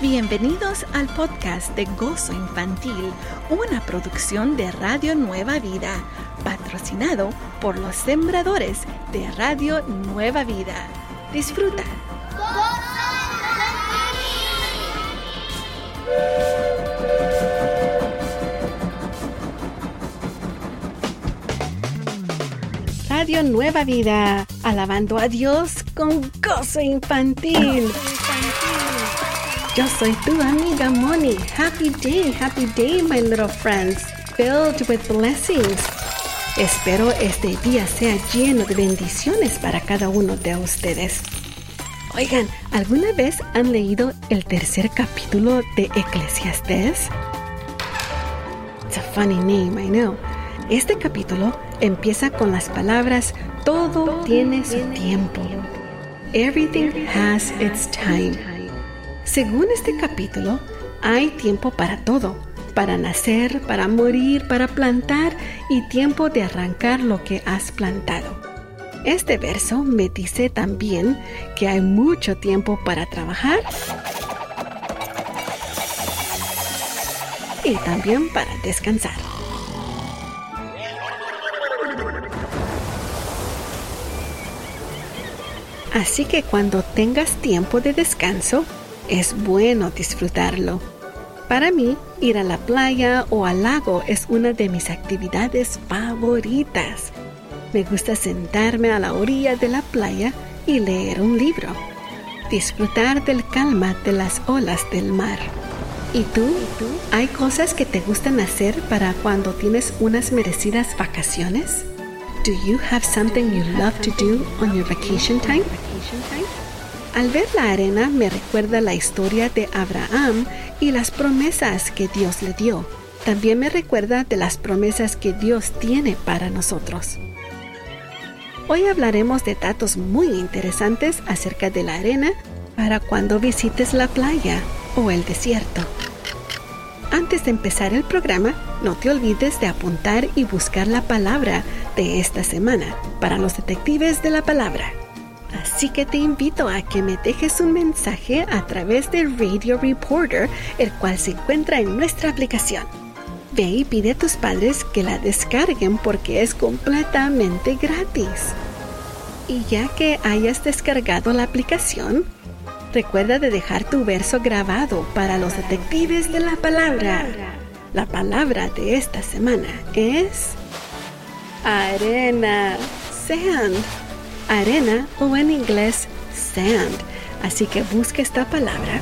Bienvenidos al podcast de Gozo Infantil, una producción de Radio Nueva Vida, patrocinado por los sembradores de Radio Nueva Vida. Disfruta. Radio Nueva Vida, alabando a Dios con gozo infantil. Yo soy tu amiga Moni. Happy day, happy day, my little friends, filled with blessings. Espero este día sea lleno de bendiciones para cada uno de ustedes. Oigan, ¿alguna vez han leído el tercer capítulo de Eclesiastes? It's a funny name, I know. Este capítulo empieza con las palabras todo tiene su tiempo. Everything has its time. Según este capítulo, hay tiempo para todo, para nacer, para morir, para plantar y tiempo de arrancar lo que has plantado. Este verso me dice también que hay mucho tiempo para trabajar y también para descansar. Así que cuando tengas tiempo de descanso, es bueno disfrutarlo. Para mí, ir a la playa o al lago es una de mis actividades favoritas. Me gusta sentarme a la orilla de la playa y leer un libro. Disfrutar del calma de las olas del mar. ¿Y tú? ¿Hay cosas que te gustan hacer para cuando tienes unas merecidas vacaciones? Do you have something you love to do on your vacation time? Al ver la arena me recuerda la historia de Abraham y las promesas que Dios le dio. También me recuerda de las promesas que Dios tiene para nosotros. Hoy hablaremos de datos muy interesantes acerca de la arena para cuando visites la playa o el desierto. Antes de empezar el programa, no te olvides de apuntar y buscar la palabra de esta semana para los detectives de la palabra. Así que te invito a que me dejes un mensaje a través de Radio Reporter, el cual se encuentra en nuestra aplicación. Ve y pide a tus padres que la descarguen porque es completamente gratis. Y ya que hayas descargado la aplicación, recuerda de dejar tu verso grabado para los detectives de la palabra. La palabra de esta semana es arena, sand arena o en inglés sand. Así que busca esta palabra.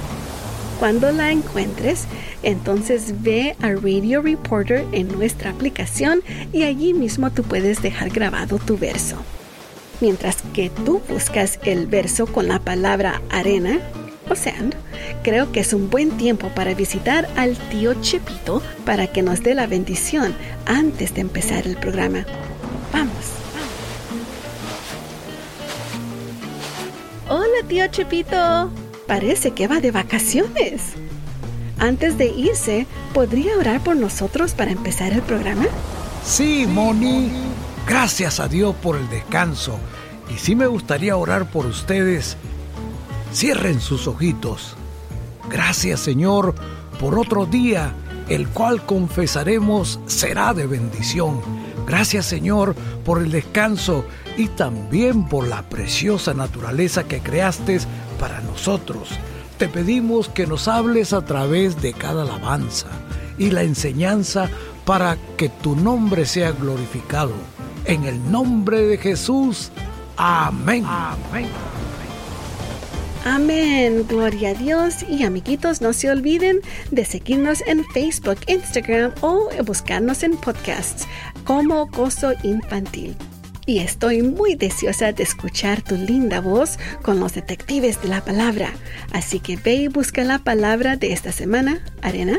Cuando la encuentres, entonces ve a Radio Reporter en nuestra aplicación y allí mismo tú puedes dejar grabado tu verso. Mientras que tú buscas el verso con la palabra arena o sand, creo que es un buen tiempo para visitar al tío Chepito para que nos dé la bendición antes de empezar el programa. Vamos. Tío Chepito. Parece que va de vacaciones. Antes de irse, ¿podría orar por nosotros para empezar el programa? Sí, Moni. Gracias a Dios por el descanso. Y sí me gustaría orar por ustedes. Cierren sus ojitos. Gracias, Señor, por otro día, el cual confesaremos será de bendición. Gracias, Señor, por el descanso y también por la preciosa naturaleza que creaste para nosotros. Te pedimos que nos hables a través de cada alabanza y la enseñanza para que tu nombre sea glorificado. En el nombre de Jesús. Amén. Amén. Amén, gloria a Dios y amiguitos no se olviden de seguirnos en Facebook, Instagram o buscarnos en podcasts como Gozo Infantil y estoy muy deseosa de escuchar tu linda voz con los detectives de la palabra. Así que ve y busca la palabra de esta semana, arena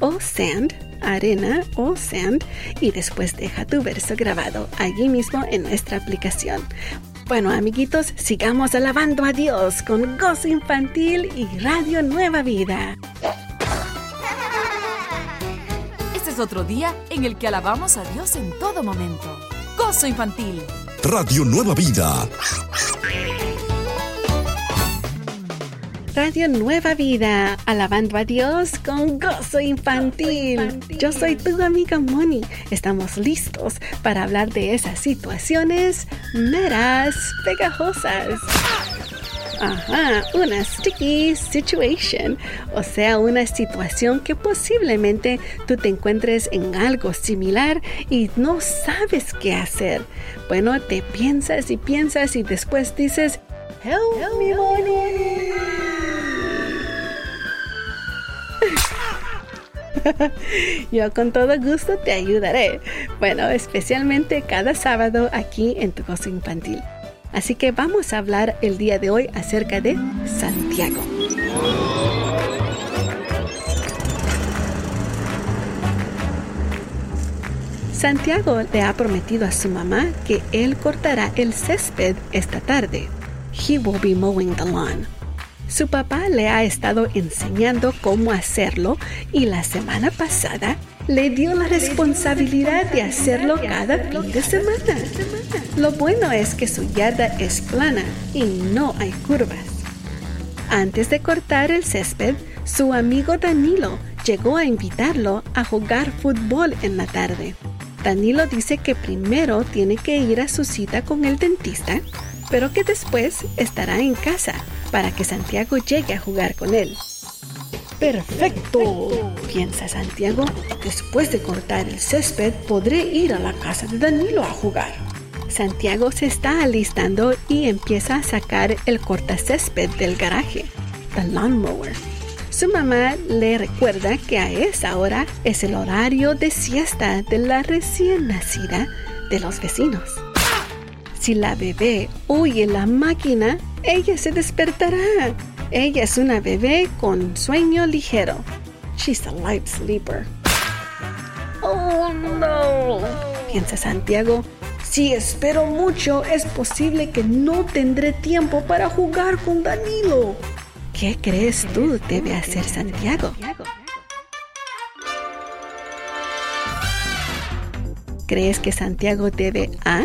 o sand, arena o sand, y después deja tu verso grabado allí mismo en nuestra aplicación. Bueno, amiguitos, sigamos alabando a Dios con gozo infantil y Radio Nueva Vida. Es otro día en el que alabamos a Dios en todo momento. Gozo Infantil. Radio Nueva Vida. Radio Nueva Vida, alabando a Dios con gozo infantil. Yo soy tu amiga Moni. Estamos listos para hablar de esas situaciones meras pegajosas. Ajá, una sticky situation, o sea, una situación que posiblemente tú te encuentres en algo similar y no sabes qué hacer. Bueno, te piensas y piensas y después dices, Help, me, money. Yo con todo gusto te ayudaré. Bueno, especialmente cada sábado aquí en tu cosa infantil. Así que vamos a hablar el día de hoy acerca de Santiago. Santiago le ha prometido a su mamá que él cortará el césped esta tarde. He will be mowing the lawn. Su papá le ha estado enseñando cómo hacerlo y la semana pasada le dio la responsabilidad de hacerlo cada fin de semana. Lo bueno es que su yarda es plana y no hay curvas. Antes de cortar el césped, su amigo Danilo llegó a invitarlo a jugar fútbol en la tarde. Danilo dice que primero tiene que ir a su cita con el dentista pero que después estará en casa para que Santiago llegue a jugar con él. Perfecto, piensa Santiago. Después de cortar el césped podré ir a la casa de Danilo a jugar. Santiago se está alistando y empieza a sacar el cortacésped del garaje, the lawnmower. Su mamá le recuerda que a esa hora es el horario de siesta de la recién nacida de los vecinos. Si la bebé oye la máquina, ella se despertará. Ella es una bebé con sueño ligero. She's a light sleeper. Oh no, piensa Santiago. Si espero mucho, es posible que no tendré tiempo para jugar con Danilo. ¿Qué crees tú debe hacer Santiago? ¿Crees que Santiago debe A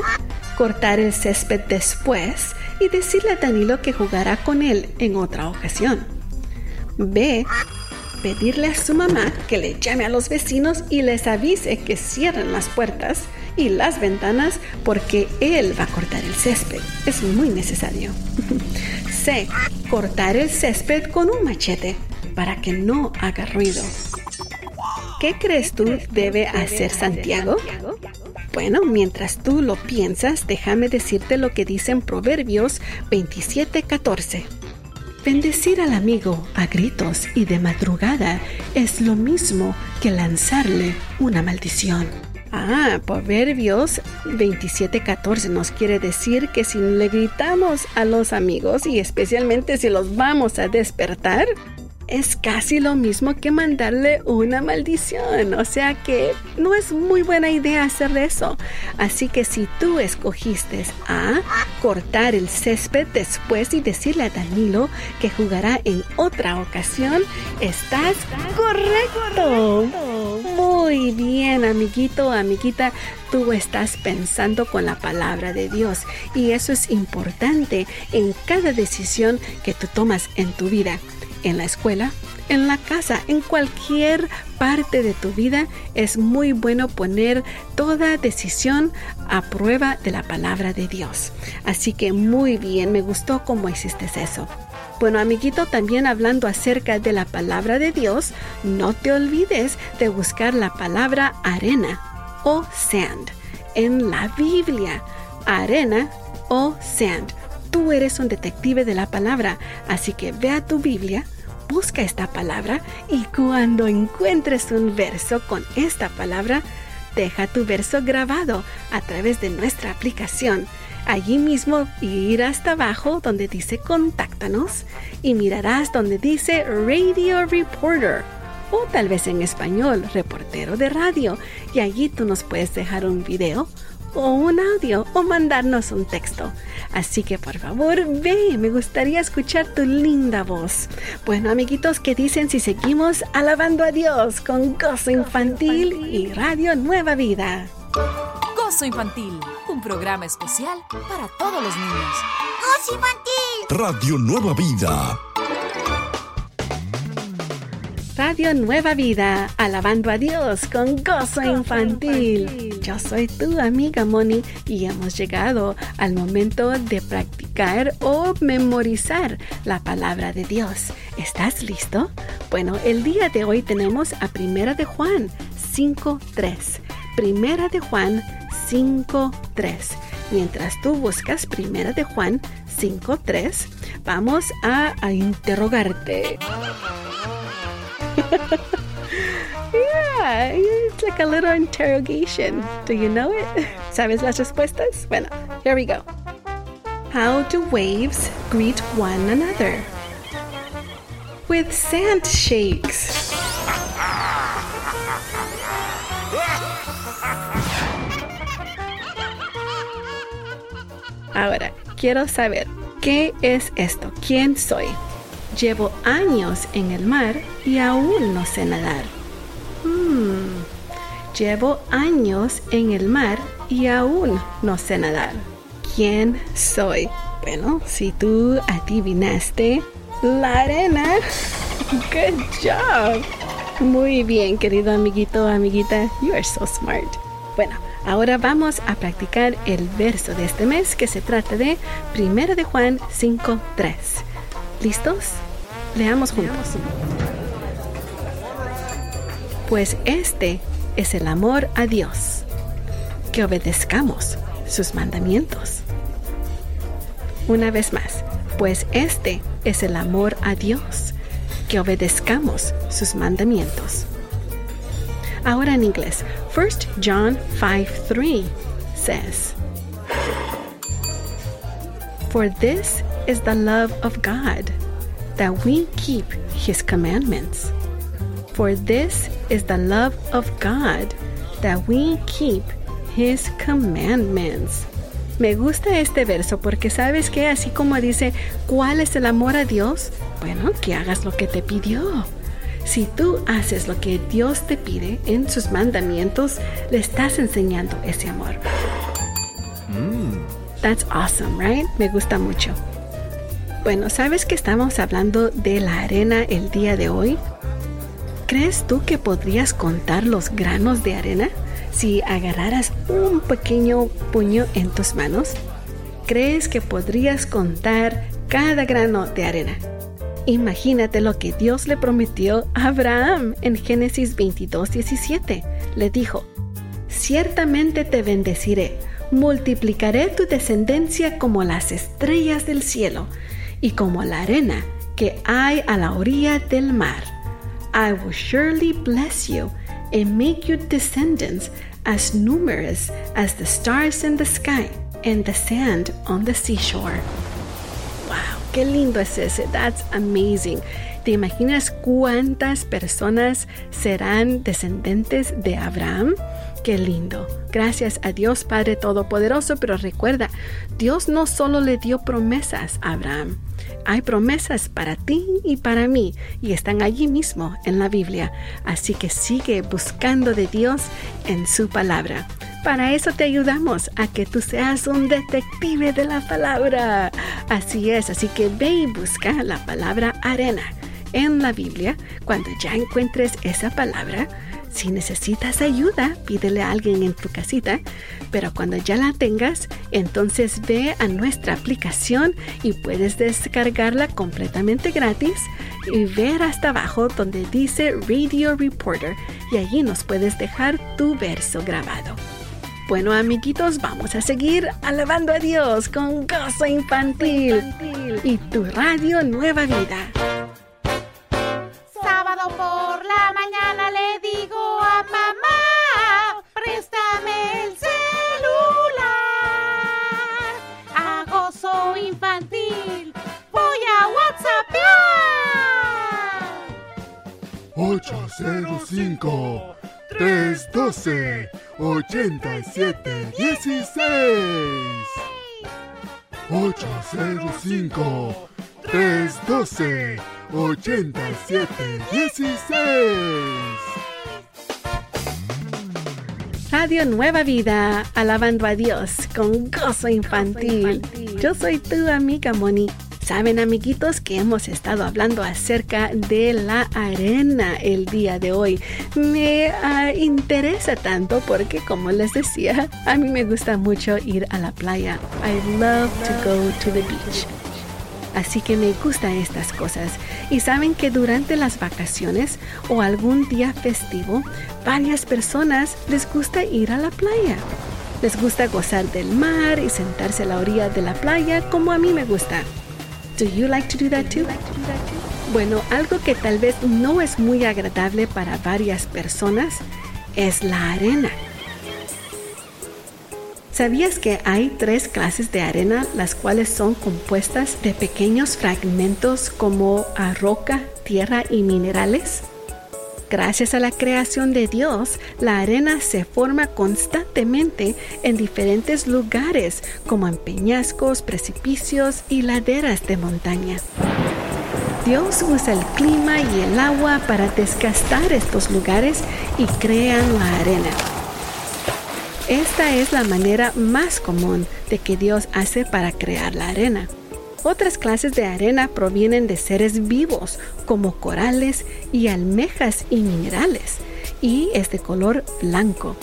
cortar el césped después y decirle a Danilo que jugará con él en otra ocasión. B. Pedirle a su mamá que le llame a los vecinos y les avise que cierren las puertas y las ventanas porque él va a cortar el césped. Es muy necesario. C. Cortar el césped con un machete para que no haga ruido. ¿Qué crees tú debe hacer Santiago? Bueno, mientras tú lo piensas, déjame decirte lo que dice en Proverbios 27:14. Bendecir al amigo a gritos y de madrugada es lo mismo que lanzarle una maldición. Ah, Proverbios 27:14 nos quiere decir que si le gritamos a los amigos y especialmente si los vamos a despertar, es casi lo mismo que mandarle una maldición. O sea que no es muy buena idea hacer eso. Así que si tú escogiste a cortar el césped después y decirle a Danilo que jugará en otra ocasión, estás correcto. Muy bien, amiguito, amiguita, tú estás pensando con la palabra de Dios y eso es importante en cada decisión que tú tomas en tu vida en la escuela, en la casa, en cualquier parte de tu vida, es muy bueno poner toda decisión a prueba de la palabra de Dios. Así que muy bien, me gustó cómo hiciste eso. Bueno, amiguito, también hablando acerca de la palabra de Dios, no te olvides de buscar la palabra arena o sand en la Biblia. Arena o sand. Tú eres un detective de la palabra, así que ve a tu Biblia busca esta palabra y cuando encuentres un verso con esta palabra, deja tu verso grabado a través de nuestra aplicación. Allí mismo ir hasta abajo donde dice contáctanos y mirarás donde dice Radio Reporter o tal vez en español reportero de radio y allí tú nos puedes dejar un video o un audio o mandarnos un texto. Así que por favor, ve, me gustaría escuchar tu linda voz. Bueno, amiguitos, ¿qué dicen si seguimos alabando a Dios con Gozo Infantil y Radio Nueva Vida? Gozo Infantil, un programa especial para todos los niños. Gozo Infantil. Radio Nueva Vida Radio Nueva Vida, alabando a Dios con gozo infantil. Yo soy tu amiga Moni y hemos llegado al momento de practicar o memorizar la palabra de Dios. ¿Estás listo? Bueno, el día de hoy tenemos a Primera de Juan 5.3. Primera de Juan 5.3. Mientras tú buscas Primera de Juan 5.3, vamos a, a interrogarte. Yeah, it's like a little interrogation. Do you know it? ¿Sabes las respuestas? Bueno, here we go. How do waves greet one another? With sand shakes. Ahora, quiero saber, ¿qué es esto? ¿Quién soy? Llevo años en el mar y aún no sé nadar. Hmm. Llevo años en el mar y aún no sé nadar. ¿Quién soy? Bueno, si tú adivinaste la arena. Good job. Muy bien, querido amiguito amiguita. You are so smart. Bueno, ahora vamos a practicar el verso de este mes que se trata de 1 de Juan 5.3. ¿Listos? Leamos juntos. Pues este es el amor a Dios, que obedezcamos sus mandamientos. Una vez más, pues este es el amor a Dios, que obedezcamos sus mandamientos. Ahora en inglés, 1 John 5:3 says, For this is the love of God, that we keep his commandments. For this is the love of God, that we keep his commandments. Me gusta este verso porque sabes que así como dice, ¿cuál es el amor a Dios? Bueno, que hagas lo que te pidió. Si tú haces lo que Dios te pide en sus mandamientos, le estás enseñando ese amor. That's awesome, right? Me gusta mucho. Bueno, ¿sabes que estamos hablando de la arena el día de hoy? ¿Crees tú que podrías contar los granos de arena si agarraras un pequeño puño en tus manos? ¿Crees que podrías contar cada grano de arena? Imagínate lo que Dios le prometió a Abraham en Génesis 22, 17. Le dijo, ciertamente te bendeciré, multiplicaré tu descendencia como las estrellas del cielo y como la arena que hay a la orilla del mar. I will surely bless you and make your descendants as numerous as the stars in the sky and the sand on the seashore. Wow, qué lindo es ese. That's amazing. ¿Te imaginas cuántas personas serán descendientes de Abraham? Qué lindo. Gracias a Dios Padre Todopoderoso, pero recuerda, Dios no solo le dio promesas a Abraham, hay promesas para ti y para mí y están allí mismo en la Biblia. Así que sigue buscando de Dios en su palabra. Para eso te ayudamos a que tú seas un detective de la palabra. Así es, así que ve y busca la palabra arena en la Biblia. Cuando ya encuentres esa palabra, si necesitas ayuda, pídele a alguien en tu casita, pero cuando ya la tengas, entonces ve a nuestra aplicación y puedes descargarla completamente gratis y ver hasta abajo donde dice Radio Reporter y allí nos puedes dejar tu verso grabado. Bueno, amiguitos, vamos a seguir alabando a Dios con gozo infantil, infantil. y tu radio Nueva Vida. 8716 805 312 8716 Radio Nueva Vida, alabando a Dios con gozo infantil. Yo soy tu amiga Moni. Saben amiguitos que hemos estado hablando acerca de la arena el día de hoy. Me uh, interesa tanto porque como les decía, a mí me gusta mucho ir a la playa. I love to go to the beach. Así que me gustan estas cosas. Y saben que durante las vacaciones o algún día festivo, varias personas les gusta ir a la playa. Les gusta gozar del mar y sentarse a la orilla de la playa como a mí me gusta. Do you like to do that too? Bueno, algo que tal vez no es muy agradable para varias personas es la arena. ¿Sabías que hay tres clases de arena, las cuales son compuestas de pequeños fragmentos como roca, tierra y minerales? Gracias a la creación de Dios, la arena se forma constantemente en diferentes lugares, como en peñascos, precipicios y laderas de montaña. Dios usa el clima y el agua para desgastar estos lugares y crean la arena. Esta es la manera más común de que Dios hace para crear la arena. Otras clases de arena provienen de seres vivos, como corales y almejas y minerales, y es de color blanco.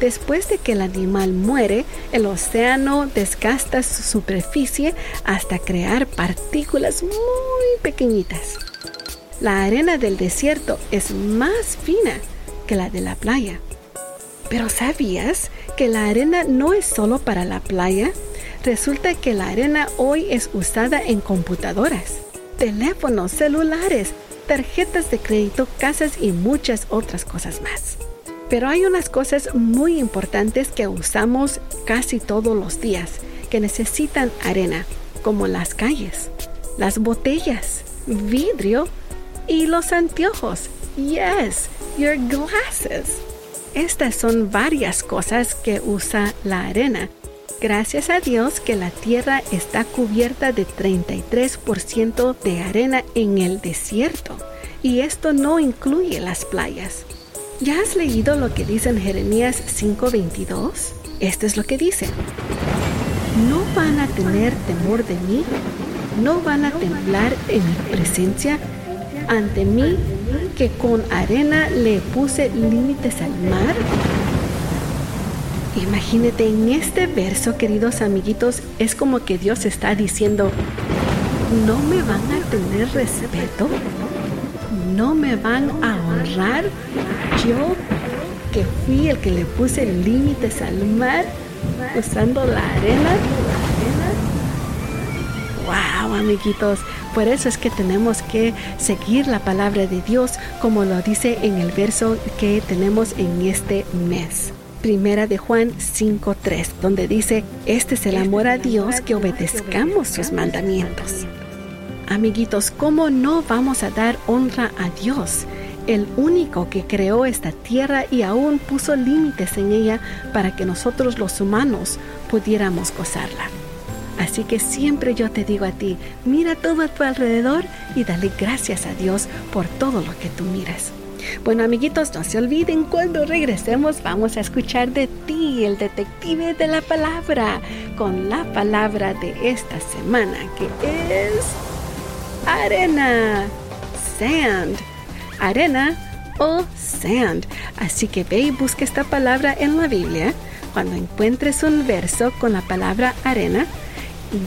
Después de que el animal muere, el océano desgasta su superficie hasta crear partículas muy pequeñitas. La arena del desierto es más fina que la de la playa. Pero ¿sabías que la arena no es solo para la playa? Resulta que la arena hoy es usada en computadoras, teléfonos, celulares, tarjetas de crédito, casas y muchas otras cosas más. Pero hay unas cosas muy importantes que usamos casi todos los días que necesitan arena, como las calles, las botellas, vidrio y los anteojos. Yes, your glasses. Estas son varias cosas que usa la arena Gracias a Dios que la tierra está cubierta de 33% de arena en el desierto y esto no incluye las playas. ¿Ya has leído lo que dice en Jeremías 5:22? Esto es lo que dice. No van a tener temor de mí, no van a temblar en mi presencia ante mí que con arena le puse límites al mar Imagínate en este verso, queridos amiguitos, es como que Dios está diciendo, no me van a tener respeto, no me van a honrar. Yo que fui el que le puse límites al mar usando la arena. Wow, amiguitos, por eso es que tenemos que seguir la palabra de Dios como lo dice en el verso que tenemos en este mes. Primera de Juan 5.3, donde dice, este es el amor a Dios que obedezcamos sus mandamientos. Amiguitos, ¿cómo no vamos a dar honra a Dios? el único que creó esta tierra y aún puso límites en ella para que nosotros los humanos pudiéramos gozarla. Así que siempre yo te digo a ti, mira todo a tu alrededor y dale gracias a Dios por todo lo que tú miras. Bueno, amiguitos, no se olviden, cuando regresemos vamos a escuchar de ti, el detective de la palabra, con la palabra de esta semana, que es arena, sand, arena o sand. Así que ve y busca esta palabra en la Biblia. Cuando encuentres un verso con la palabra arena,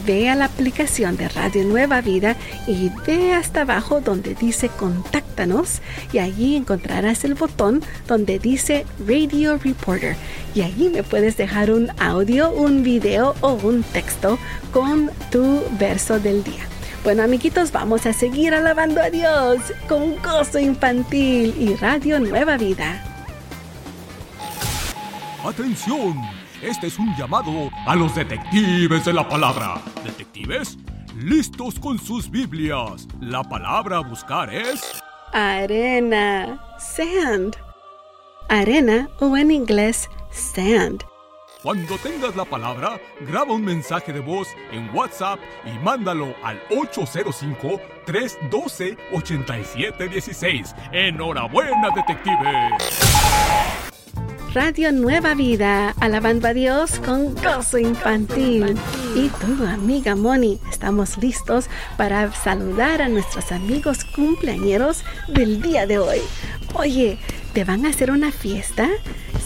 ve a la aplicación de Radio Nueva Vida y ve hasta abajo donde dice contáctanos y allí encontrarás el botón donde dice Radio Reporter y allí me puedes dejar un audio, un video o un texto con tu verso del día. Bueno amiguitos, vamos a seguir alabando a Dios con gozo infantil y Radio Nueva Vida. ¡Atención! Este es un llamado a los detectives de la palabra. ¿Detectives? Listos con sus Biblias. La palabra a buscar es... Arena. Sand. Arena o en inglés sand. Cuando tengas la palabra, graba un mensaje de voz en WhatsApp y mándalo al 805-312-8716. Enhorabuena, detective. Radio Nueva Vida, alabando a Dios con gozo infantil. Y tu amiga Moni, estamos listos para saludar a nuestros amigos cumpleañeros del día de hoy. Oye, ¿te van a hacer una fiesta?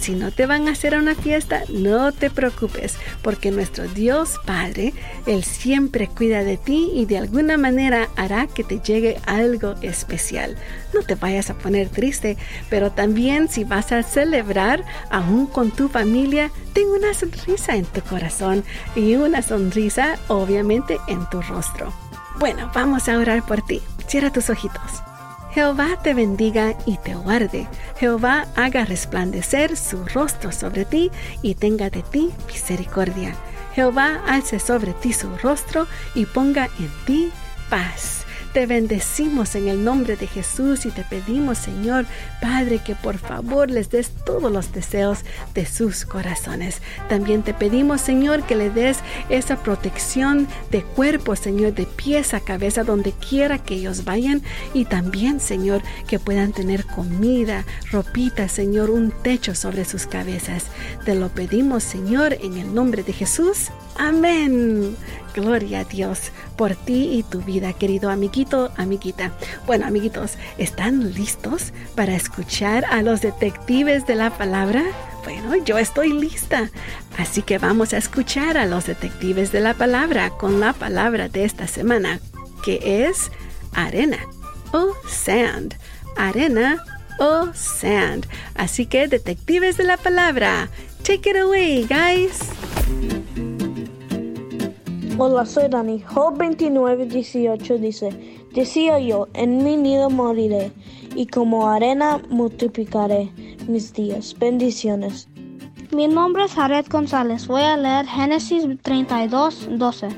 Si no te van a hacer una fiesta, no te preocupes, porque nuestro Dios Padre, Él siempre cuida de ti y de alguna manera hará que te llegue algo especial. No te vayas a poner triste, pero también si vas a celebrar aún con tu familia, ten una sonrisa en tu corazón y una sonrisa obviamente en tu rostro. Bueno, vamos a orar por ti. Cierra tus ojitos. Jehová te bendiga y te guarde. Jehová haga resplandecer su rostro sobre ti y tenga de ti misericordia. Jehová alce sobre ti su rostro y ponga en ti paz. Te bendecimos en el nombre de Jesús y te pedimos, Señor, Padre, que por favor les des todos los deseos de sus corazones. También te pedimos, Señor, que le des esa protección de cuerpo, Señor, de pies a cabeza, donde quiera que ellos vayan. Y también, Señor, que puedan tener comida, ropita, Señor, un techo sobre sus cabezas. Te lo pedimos, Señor, en el nombre de Jesús. Amén. Gloria a Dios por ti y tu vida, querido amiguito, amiguita. Bueno, amiguitos, ¿están listos para escuchar a los detectives de la palabra? Bueno, yo estoy lista. Así que vamos a escuchar a los detectives de la palabra con la palabra de esta semana, que es arena o sand. Arena o sand. Así que, detectives de la palabra, take it away, guys. Hola, soy Dani. Job 29, 18 dice, Decía yo, en mi nido moriré, y como arena multiplicaré mis días. Bendiciones. Mi nombre es Jared González. Voy a leer Génesis 32, 12.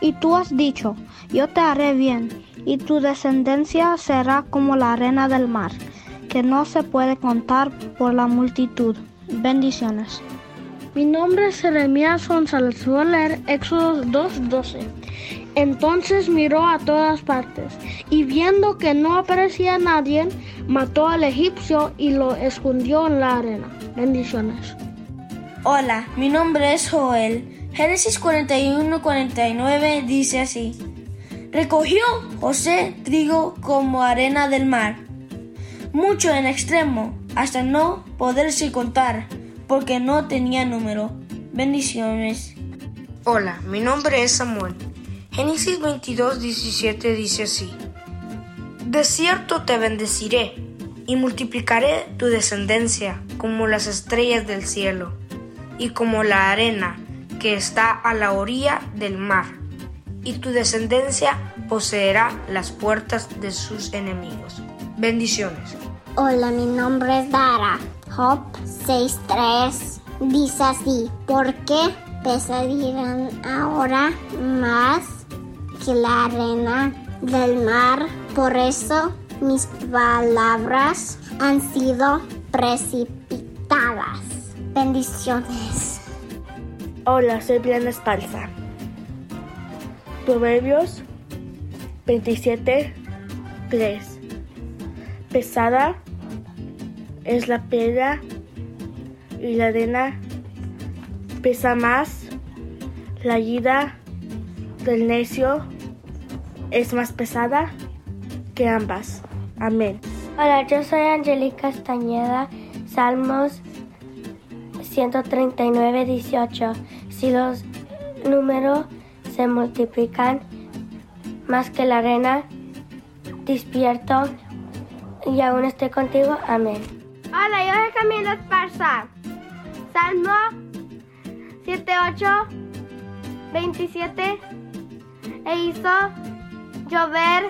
Y tú has dicho, yo te haré bien, y tu descendencia será como la arena del mar, que no se puede contar por la multitud. Bendiciones. Mi nombre es Jeremías González. A leer Éxodo 2.12. Entonces miró a todas partes y viendo que no aparecía nadie, mató al egipcio y lo escondió en la arena. Bendiciones. Hola, mi nombre es Joel. Génesis 41-49 dice así. Recogió José trigo como arena del mar, mucho en extremo, hasta no poderse contar porque no tenía número. Bendiciones. Hola, mi nombre es Samuel. Génesis 22, 17 dice así. De cierto te bendeciré y multiplicaré tu descendencia como las estrellas del cielo y como la arena que está a la orilla del mar, y tu descendencia poseerá las puertas de sus enemigos. Bendiciones. Hola, mi nombre es Dara. Job 6.3 dice así, ¿por qué pesarían ahora más que la arena del mar? Por eso mis palabras han sido precipitadas. Bendiciones. Hola, soy Briana Espalza. Proverbios 27, 3. Pesada es la piedra y la arena pesa más. La ayuda del necio es más pesada que ambas. Amén. Hola, yo soy Angélica Castañeda, Salmos 139, 18. Si los números se multiplican más que la arena, despierto y aún estoy contigo. Amén. Hola, yo soy Camilo Esparza. Salmo 78, 27. E hizo llover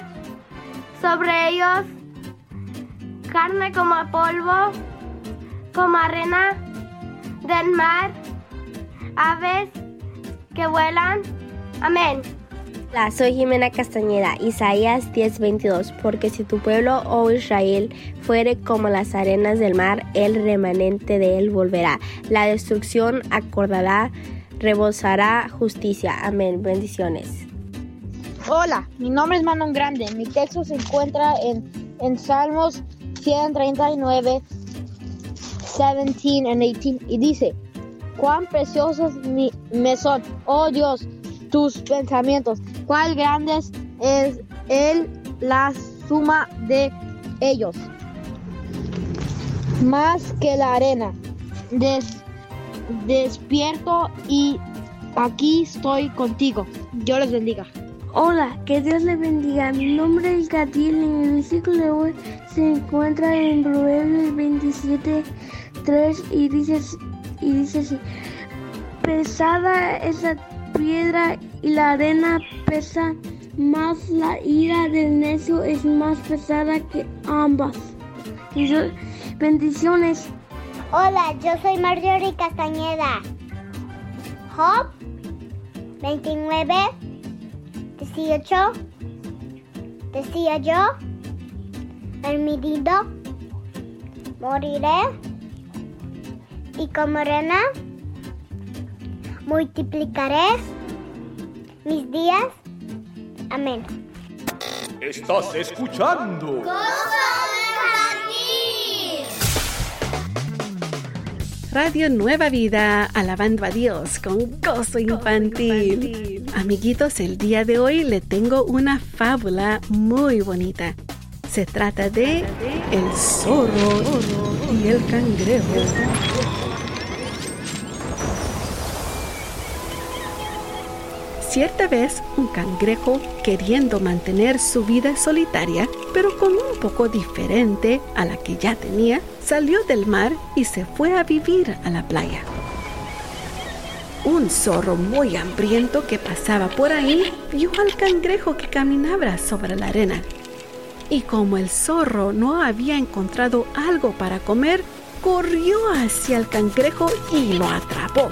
sobre ellos carne como polvo, como arena del mar, aves que vuelan. Amén. Hola, soy Jimena Castañeda, Isaías 10:22, porque si tu pueblo, oh Israel, fuere como las arenas del mar, el remanente de él volverá. La destrucción acordará, rebosará justicia. Amén. Bendiciones. Hola, mi nombre es Manon Grande. Mi texto se encuentra en, en Salmos 139, 17 and 18 y dice, cuán preciosos me son, oh Dios, tus pensamientos, cuán grandes es el la suma de ellos. Más que la arena. despierto y aquí estoy contigo. Dios les bendiga. Hola, que Dios le bendiga. Mi nombre es Gatil. En el versículo de hoy se encuentra en Proverbios 27, 3 y dice, y dice así. Pesada es la piedra y la arena pesa, más la ira del necio es más pesada que ambas. bendiciones. Hola, yo soy Marjorie Castañeda. Job 29 18 decía yo, el medido moriré y como arena multiplicaré mis días. Amén. Estás escuchando. Radio Nueva Vida, alabando a Dios con gozo infantil. Amiguitos, el día de hoy le tengo una fábula muy bonita. Se trata de El zorro y el cangrejo. Cierta vez, un cangrejo, queriendo mantener su vida solitaria, pero con un poco diferente a la que ya tenía, salió del mar y se fue a vivir a la playa. Un zorro muy hambriento que pasaba por ahí vio al cangrejo que caminaba sobre la arena. Y como el zorro no había encontrado algo para comer, corrió hacia el cangrejo y lo atrapó.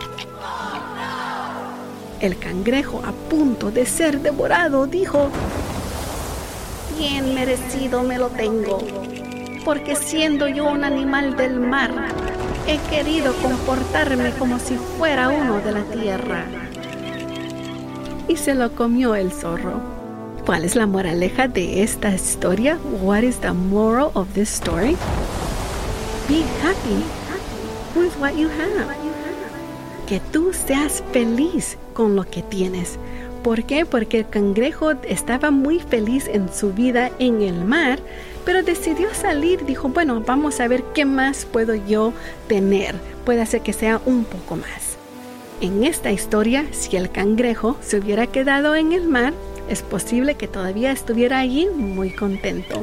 El cangrejo, a punto de ser devorado, dijo, Bien merecido me lo tengo, porque siendo yo un animal del mar, he querido comportarme como si fuera uno de la tierra. Y se lo comió el zorro. ¿Cuál es la moraleja de esta historia? What is the moral of this story? Be happy with what you have. Que tú seas feliz con lo que tienes. ¿Por qué? Porque el cangrejo estaba muy feliz en su vida en el mar, pero decidió salir. Dijo, bueno, vamos a ver qué más puedo yo tener. Puede ser que sea un poco más. En esta historia, si el cangrejo se hubiera quedado en el mar, es posible que todavía estuviera allí muy contento.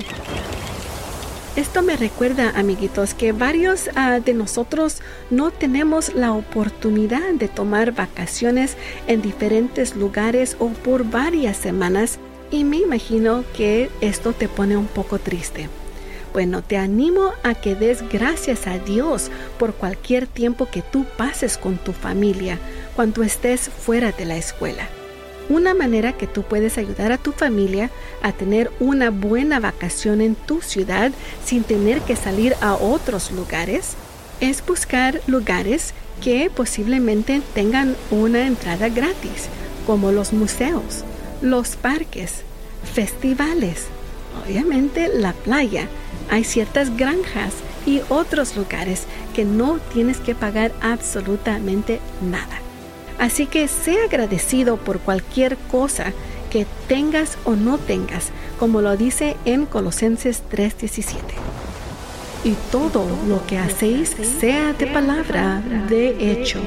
Esto me recuerda, amiguitos, que varios ah, de nosotros no tenemos la oportunidad de tomar vacaciones en diferentes lugares o por varias semanas y me imagino que esto te pone un poco triste. Bueno, te animo a que des gracias a Dios por cualquier tiempo que tú pases con tu familia cuando estés fuera de la escuela. Una manera que tú puedes ayudar a tu familia a tener una buena vacación en tu ciudad sin tener que salir a otros lugares es buscar lugares que posiblemente tengan una entrada gratis, como los museos, los parques, festivales, obviamente la playa. Hay ciertas granjas y otros lugares que no tienes que pagar absolutamente nada. Así que sea agradecido por cualquier cosa que tengas o no tengas, como lo dice en Colosenses 3:17. Y todo lo que hacéis sea de palabra, de hecho.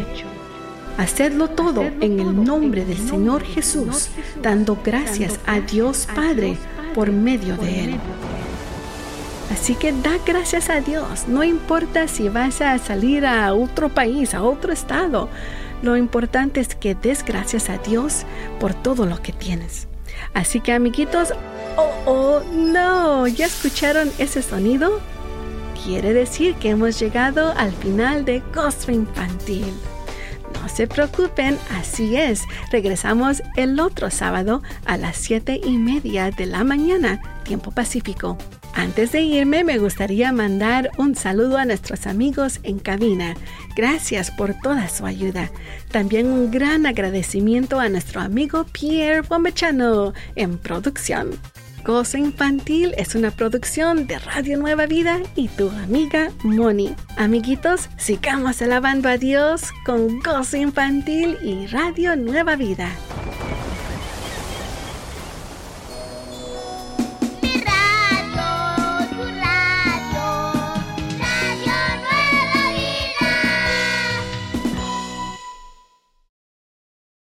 Hacedlo todo en el nombre del Señor Jesús, dando gracias a Dios Padre por medio de Él. Así que da gracias a Dios, no importa si vas a salir a otro país, a otro estado, lo importante es que des gracias a Dios por todo lo que tienes. Así que amiguitos, oh, oh, no, ¿ya escucharon ese sonido? Quiere decir que hemos llegado al final de Gozo Infantil. No se preocupen, así es. Regresamos el otro sábado a las siete y media de la mañana, tiempo pacífico. Antes de irme, me gustaría mandar un saludo a nuestros amigos en cabina. Gracias por toda su ayuda. También un gran agradecimiento a nuestro amigo Pierre Bombechano en producción. Gozo Infantil es una producción de Radio Nueva Vida y tu amiga Moni. Amiguitos, sigamos alabando a Dios con Gozo Infantil y Radio Nueva Vida.